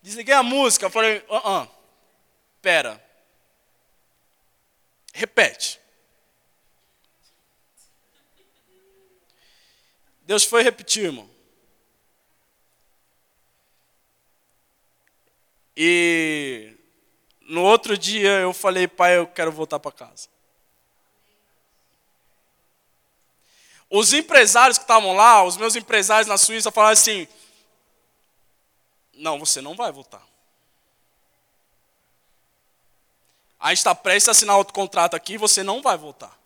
Desliguei a música, falei, ah, uh, -uh. pera. Repete. Deus foi repetir, irmão. E no outro dia eu falei, pai, eu quero voltar para casa. Os empresários que estavam lá, os meus empresários na Suíça, falaram assim: Não, você não vai voltar. A gente está prestes a assinar outro contrato aqui, você não vai voltar.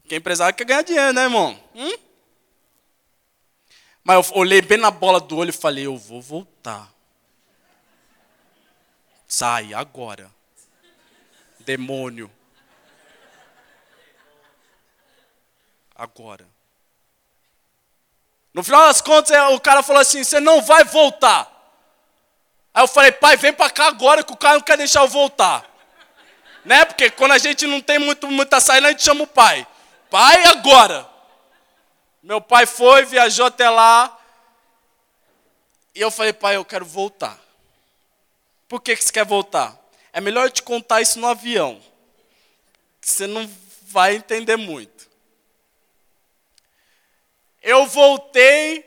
Porque empresário quer ganhar dinheiro, né, irmão? Hum? Mas eu olhei bem na bola do olho e falei: Eu vou voltar. Sai agora. Demônio. Agora. No final das contas, é, o cara falou assim: você não vai voltar. Aí eu falei, pai, vem para cá agora que o cara não quer deixar eu voltar. Né? Porque quando a gente não tem muito, muita saída, a gente chama o pai. Pai, agora. Meu pai foi, viajou até lá. E eu falei, pai, eu quero voltar. Por que, que você quer voltar? É melhor eu te contar isso no avião. Você não vai entender muito. Eu voltei,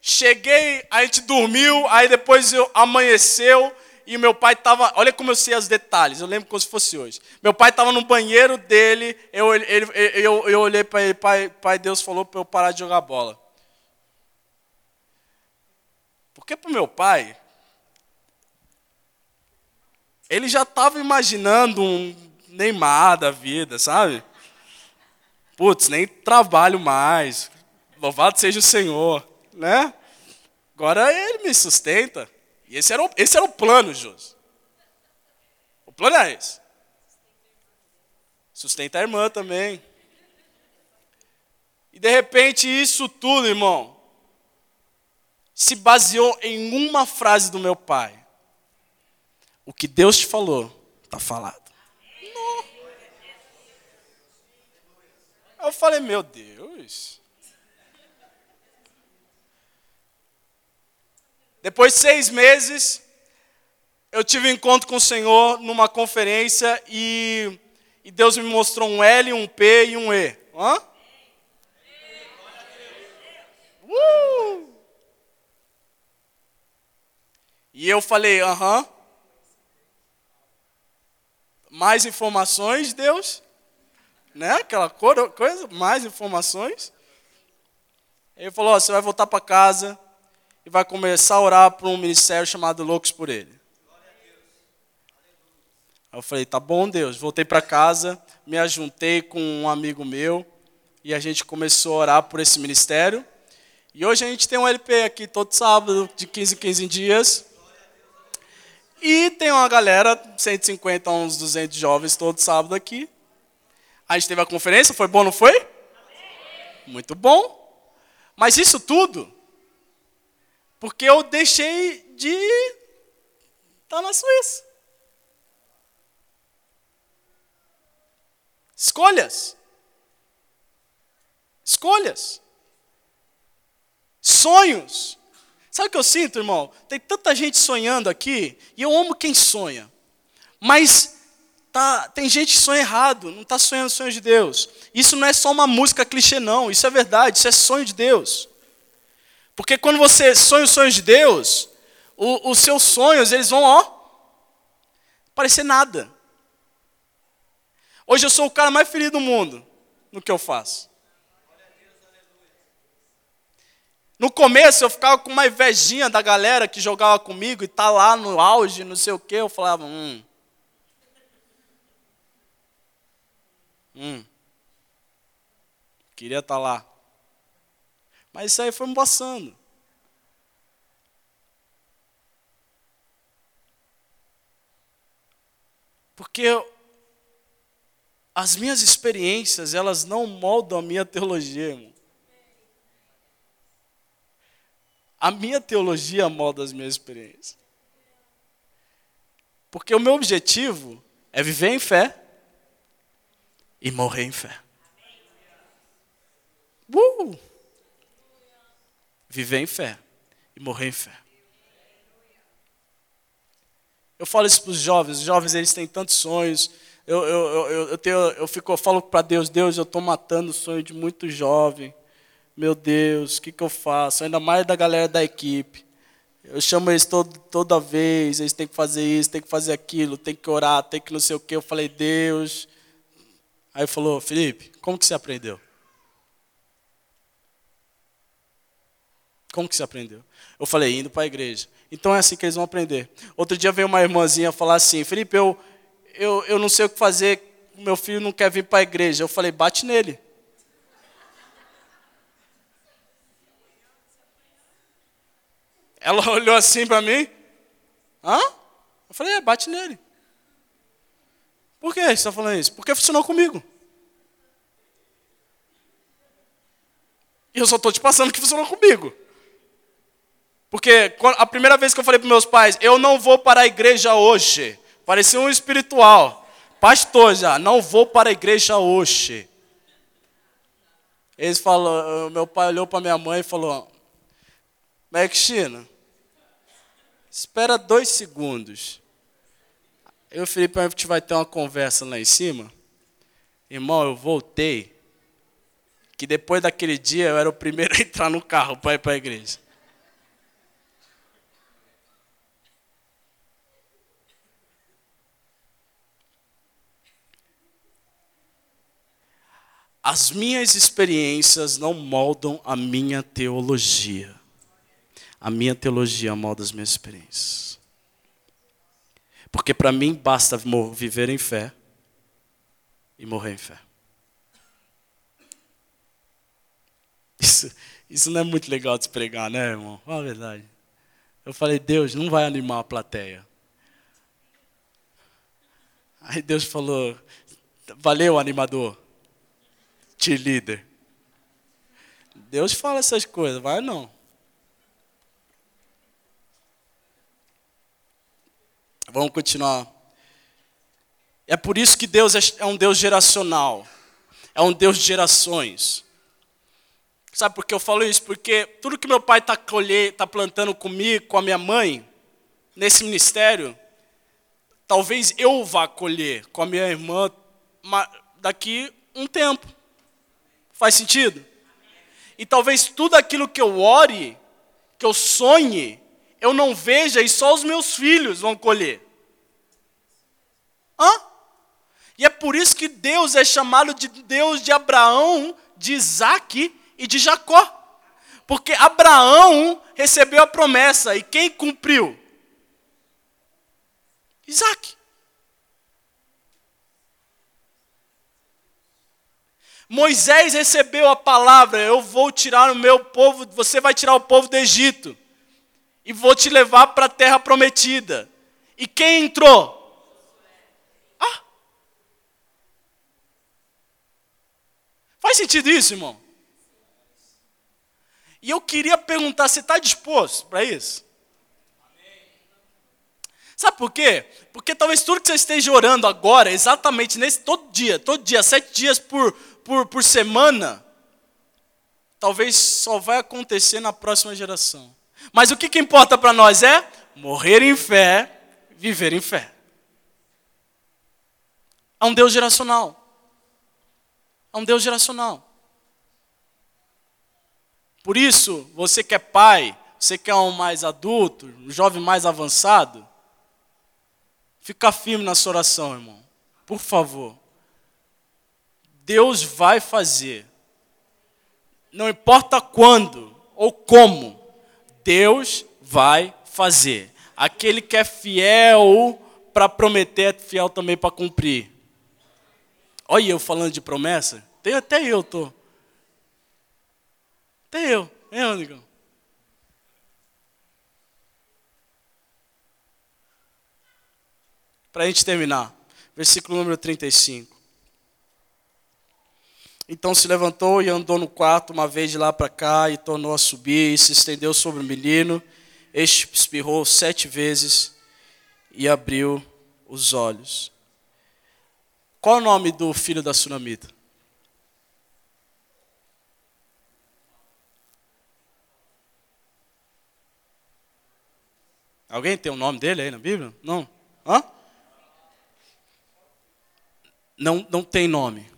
cheguei, a gente dormiu, aí depois eu, amanheceu e meu pai estava. Olha como eu sei os detalhes, eu lembro como se fosse hoje. Meu pai estava no banheiro dele, eu, ele, eu, eu olhei para ele, pai, pai, Deus falou para eu parar de jogar bola. Porque para o meu pai, ele já estava imaginando um Neymar da vida, sabe? Putz, nem trabalho mais. Louvado seja o Senhor, né? Agora ele me sustenta. E esse era o, esse era o plano, José. O plano é esse. Sustenta a irmã também. E de repente isso tudo, irmão, se baseou em uma frase do meu pai. O que Deus te falou, está falado. Eu falei, meu Deus. Depois de seis meses, eu tive um encontro com o Senhor numa conferência e, e Deus me mostrou um L, um P e um E. Hã? Uh! E eu falei, aham. Uh -huh. Mais informações, Deus? né? Aquela coisa, mais informações. Ele falou: ó, você vai voltar para casa e vai começar a orar para um ministério chamado Loucos por Ele. Eu falei: tá bom, Deus. Voltei para casa, me ajuntei com um amigo meu e a gente começou a orar por esse ministério. E hoje a gente tem um LP aqui todo sábado, de 15 em 15 dias. E tem uma galera, 150 a uns 200 jovens todo sábado aqui. A gente teve a conferência, foi bom, não foi? Muito bom. Mas isso tudo porque eu deixei de estar na Suíça. Escolhas. Escolhas. Sonhos. Sabe o que eu sinto, irmão? Tem tanta gente sonhando aqui, e eu amo quem sonha. Mas tá, tem gente que sonha errado, não está sonhando sonhos de Deus. Isso não é só uma música clichê, não. Isso é verdade, isso é sonho de Deus. Porque quando você sonha os sonhos de Deus, o, os seus sonhos, eles vão, ó, parecer nada. Hoje eu sou o cara mais feliz do mundo no que eu faço. No começo eu ficava com uma invejinha da galera que jogava comigo e tá lá no auge, não sei o quê. Eu falava, hum. Hum. Queria estar tá lá. Mas isso aí foi me passando. Porque as minhas experiências, elas não moldam a minha teologia, irmão. A minha teologia molda as minhas experiências. Porque o meu objetivo é viver em fé e morrer em fé. Uh! Viver em fé e morrer em fé. Eu falo isso para os jovens, os jovens eles têm tantos sonhos, eu, eu, eu, eu, tenho, eu, fico, eu falo para Deus, Deus, eu estou matando o sonho de muito jovem. Meu Deus, o que, que eu faço? Ainda mais da galera da equipe. Eu chamo eles todo, toda vez, eles têm que fazer isso, têm que fazer aquilo, têm que orar, tem que não sei o quê. Eu falei, Deus. Aí falou, Felipe, como que você aprendeu? Como que você aprendeu? Eu falei, indo para a igreja. Então é assim que eles vão aprender. Outro dia veio uma irmãzinha falar assim, Felipe, eu, eu, eu não sei o que fazer, meu filho não quer vir para a igreja. Eu falei, bate nele. Ela olhou assim para mim. Hã? Eu falei, é, bate nele. Por que você está falando isso? Porque funcionou comigo. E eu só estou te passando que funcionou comigo. Porque a primeira vez que eu falei para meus pais, eu não vou para a igreja hoje. Parecia um espiritual. Pastor já, não vou para a igreja hoje. Eles falou, meu pai olhou para minha mãe e falou: Maxina, espera dois segundos. Eu e o Felipe a gente vai ter uma conversa lá em cima. Irmão, eu voltei. Que depois daquele dia eu era o primeiro a entrar no carro para ir para a igreja. As minhas experiências não moldam a minha teologia. A minha teologia molda as minhas experiências. Porque para mim basta viver em fé e morrer em fé. Isso, isso não é muito legal de pregar, né, irmão? Fala a verdade. Eu falei, Deus, não vai animar a plateia. Aí Deus falou, valeu, animador líder. Deus fala essas coisas, vai não. Vamos continuar. É por isso que Deus é, é um Deus geracional. É um Deus de gerações. Sabe por que eu falo isso? Porque tudo que meu pai está tá plantando comigo, com a minha mãe, nesse ministério, talvez eu vá colher com a minha irmã daqui um tempo. Faz sentido? E talvez tudo aquilo que eu ore, que eu sonhe, eu não veja e só os meus filhos vão colher. Hã? E é por isso que Deus é chamado de Deus de Abraão, de Isaac e de Jacó. Porque Abraão recebeu a promessa e quem cumpriu? Isaac. Moisés recebeu a palavra: Eu vou tirar o meu povo, você vai tirar o povo do Egito, e vou te levar para a terra prometida. E quem entrou? Ah! Faz sentido isso, irmão? E eu queria perguntar: você está disposto para isso? Sabe por quê? Porque talvez tudo que você esteja orando agora, exatamente nesse todo dia, todo dia, sete dias por, por, por semana, talvez só vai acontecer na próxima geração. Mas o que, que importa para nós é morrer em fé, viver em fé. Há um Deus geracional. Há um Deus geracional. Por isso, você que é pai, você que é um mais adulto, um jovem mais avançado, fica firme na sua oração, irmão. Por favor. Deus vai fazer. Não importa quando ou como, Deus vai fazer. Aquele que é fiel para prometer é fiel também para cumprir. Olha eu falando de promessa. Até eu tô. Até eu, hein, amigão? Para a gente terminar, versículo número 35. Então se levantou e andou no quarto uma vez de lá para cá e tornou a subir e se estendeu sobre o menino. Este espirrou sete vezes e abriu os olhos. Qual é o nome do filho da sunamita? Alguém tem o nome dele aí na Bíblia? Não? Hã? Não, não tem nome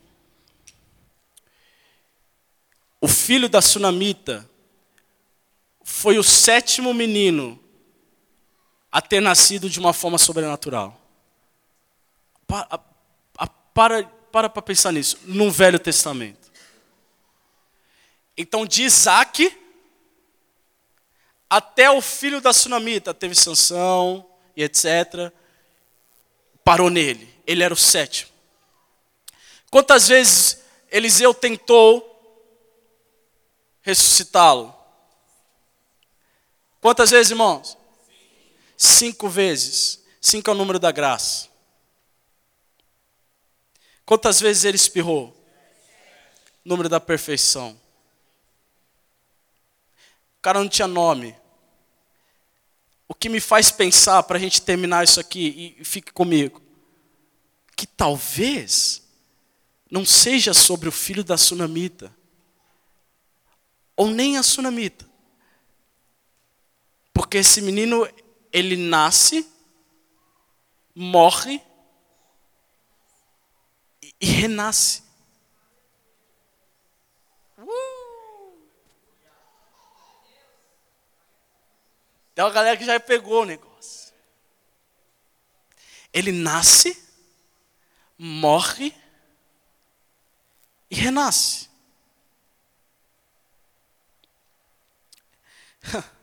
o filho da sunamita, foi o sétimo menino a ter nascido de uma forma sobrenatural. Para para para pensar nisso, no Velho Testamento. Então, de Isaac até o filho da sunamita, teve Sansão e etc. Parou nele. Ele era o sétimo. Quantas vezes Eliseu tentou ressuscitá-lo. Quantas vezes, irmãos? Cinco vezes. Cinco é o número da graça. Quantas vezes ele espirrou? Número da perfeição. O cara não tinha nome. O que me faz pensar, para a gente terminar isso aqui, e fique comigo, que talvez não seja sobre o filho da sunamita, ou nem a sunamita. Porque esse menino, ele nasce, morre e, renasce. Uh! Tem uma galera que já pegou o negócio. Ele nasce, morre e renasce.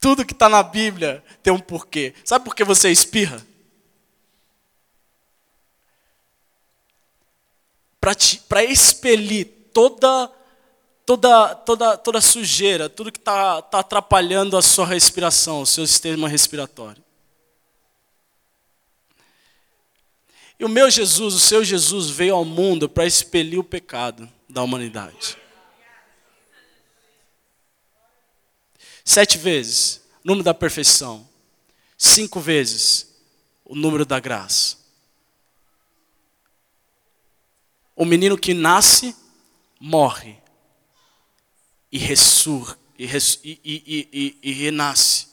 Tudo que está na Bíblia tem um porquê. Sabe por que você espirra? Para expelir toda, toda, toda, toda sujeira, tudo que está tá atrapalhando a sua respiração, o seu sistema respiratório. E o meu Jesus, o seu Jesus, veio ao mundo para expelir o pecado da humanidade. Sete vezes, número da perfeição. Cinco vezes, o número da graça. O menino que nasce, morre. E ressur, e, res, e, e, e, renasce.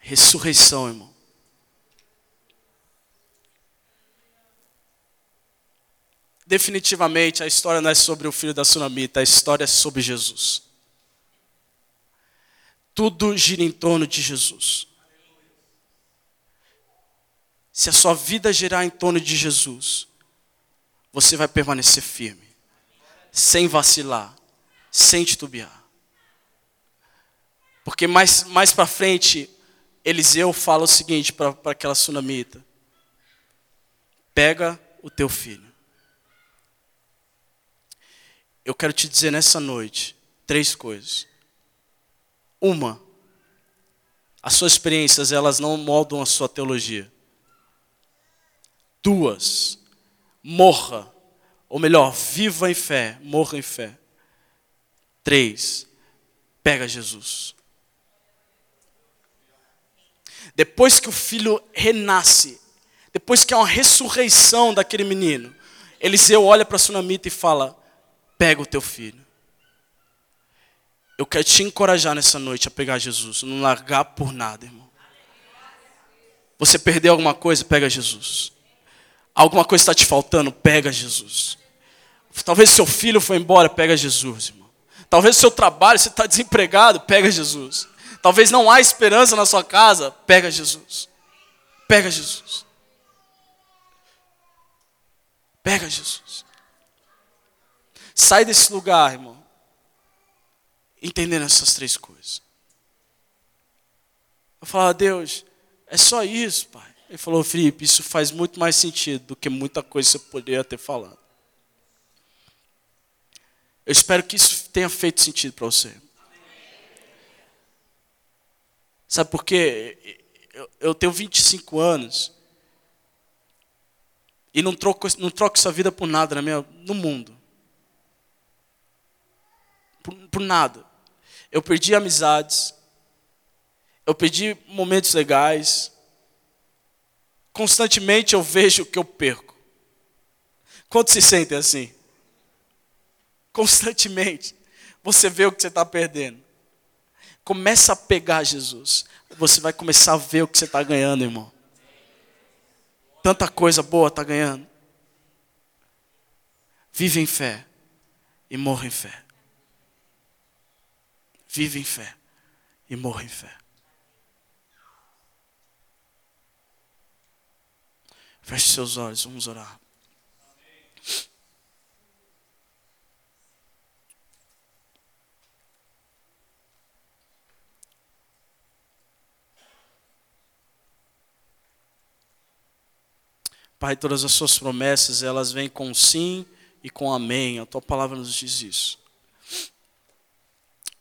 Ressurreição, irmão. Definitivamente a história não é sobre o filho da sunamita, a história é sobre Jesus. Tudo gira em torno de Jesus. se a sua vida girar em torno de Jesus, você vai permanecer firme, sem vacilar, sem titubear. Porque mais, mais para frente, Eliseu fala o seguinte para aquela sunamita: pega o teu filho. Eu quero te dizer nessa noite três coisas. Uma, as suas experiências, elas não moldam a sua teologia. Duas, morra, ou melhor, viva em fé, morra em fé. Três, pega Jesus. Depois que o filho renasce, depois que há uma ressurreição daquele menino, Eliseu olha para a sunamita e fala: Pega o teu filho. Eu quero te encorajar nessa noite a pegar Jesus, não largar por nada, irmão. Você perdeu alguma coisa, pega Jesus. Alguma coisa está te faltando, pega Jesus. Talvez seu filho foi embora, pega Jesus, irmão. Talvez seu trabalho, você está desempregado, pega Jesus. Talvez não há esperança na sua casa, pega Jesus. Pega Jesus. Pega Jesus. Sai desse lugar, irmão entendendo essas três coisas. Eu falava, Deus, é só isso, pai. Ele falou, Felipe, isso faz muito mais sentido do que muita coisa que você poderia ter falado. Eu espero que isso tenha feito sentido para você. Sabe por quê? Eu tenho 25 anos e não troco, não troco essa vida por nada na minha, no mundo. Por, por nada. Eu perdi amizades. Eu perdi momentos legais. Constantemente eu vejo que eu perco. Quantos se sentem assim? Constantemente. Você vê o que você está perdendo. Começa a pegar Jesus. Você vai começar a ver o que você está ganhando, irmão. Tanta coisa boa está ganhando. Vive em fé e morra em fé vive em fé e morra em fé. Feche seus olhos, vamos orar. Pai, todas as suas promessas, elas vêm com sim e com amém. A tua palavra nos diz isso.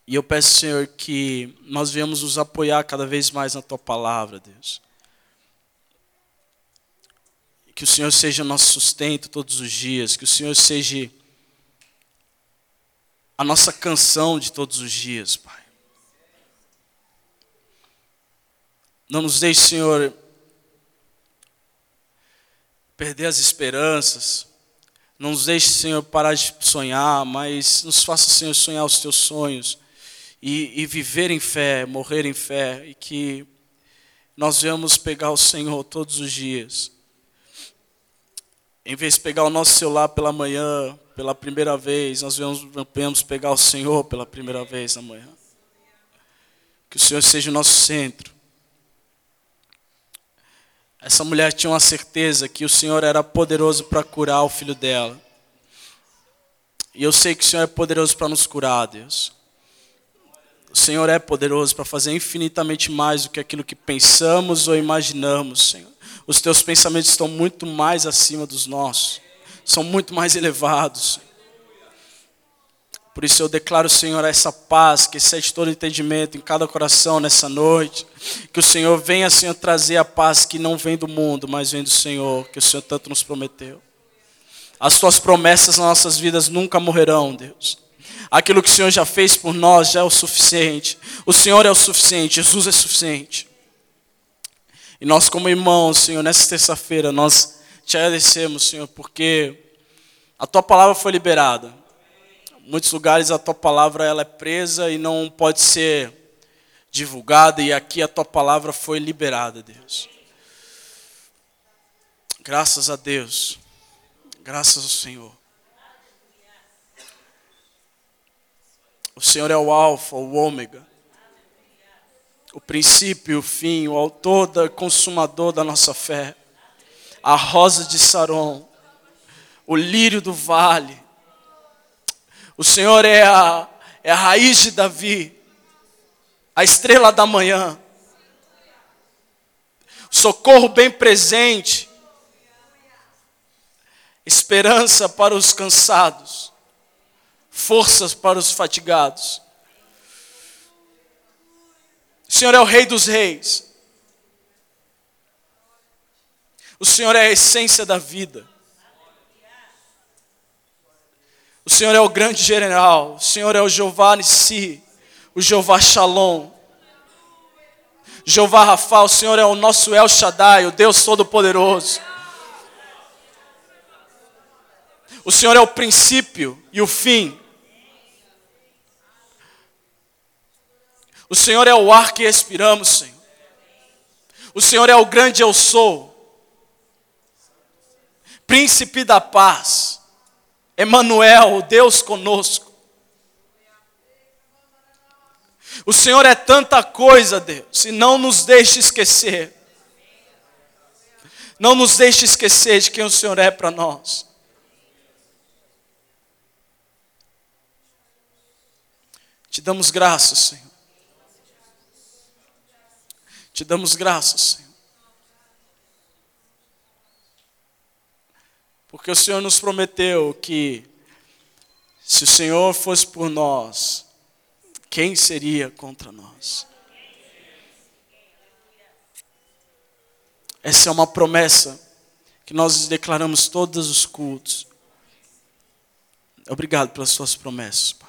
E eu peço, Senhor, que nós venhamos nos apoiar cada vez mais na tua palavra, Deus. Que o Senhor seja nosso sustento todos os dias, que o Senhor seja a nossa canção de todos os dias, Pai. Não nos deixe, Senhor, perder as esperanças. Não nos deixe, Senhor, parar de sonhar, mas nos faça, Senhor, sonhar os teus sonhos e, e viver em fé, morrer em fé, e que nós venhamos pegar o Senhor todos os dias. Em vez de pegar o nosso celular pela manhã, pela primeira vez, nós venhamos pegar o Senhor pela primeira vez na manhã. Que o Senhor seja o nosso centro. Essa mulher tinha uma certeza que o Senhor era poderoso para curar o filho dela. E eu sei que o Senhor é poderoso para nos curar, Deus. O Senhor é poderoso para fazer infinitamente mais do que aquilo que pensamos ou imaginamos, Senhor. Os teus pensamentos estão muito mais acima dos nossos, são muito mais elevados. Por isso eu declaro, Senhor, essa paz que excede todo entendimento em cada coração nessa noite. Que o Senhor venha, Senhor, trazer a paz que não vem do mundo, mas vem do Senhor, que o Senhor tanto nos prometeu. As tuas promessas nas nossas vidas nunca morrerão, Deus. Aquilo que o Senhor já fez por nós já é o suficiente. O Senhor é o suficiente, Jesus é suficiente. E nós, como irmãos, Senhor, nessa terça-feira, nós te agradecemos, Senhor, porque a tua palavra foi liberada. Em muitos lugares a tua palavra ela é presa e não pode ser divulgada, e aqui a tua palavra foi liberada, Deus. Graças a Deus. Graças ao Senhor. O Senhor é o Alfa, o Ômega, o princípio, o fim, o autor, da, consumador da nossa fé. a rosa de Saron, o lírio do vale. O Senhor é a, é a raiz de Davi, a estrela da manhã, socorro bem presente, esperança para os cansados, forças para os fatigados. O Senhor é o Rei dos Reis. O Senhor é a essência da vida. O Senhor é o grande general. O Senhor é o Jeová Nissi, o Jeová Shalom. Jeová Rafa, o Senhor é o nosso El Shaddai, o Deus Todo-Poderoso. O Senhor é o princípio e o fim. O Senhor é o ar que respiramos, Senhor. O Senhor é o grande eu sou. Príncipe da paz. Emanuel, Deus conosco. O Senhor é tanta coisa, Deus, e não nos deixe esquecer. Não nos deixe esquecer de quem o Senhor é para nós. Te damos graças, Senhor. Te damos graças, Senhor. Porque o Senhor nos prometeu que, se o Senhor fosse por nós, quem seria contra nós? Essa é uma promessa que nós declaramos todos os cultos. Obrigado pelas suas promessas, Pai.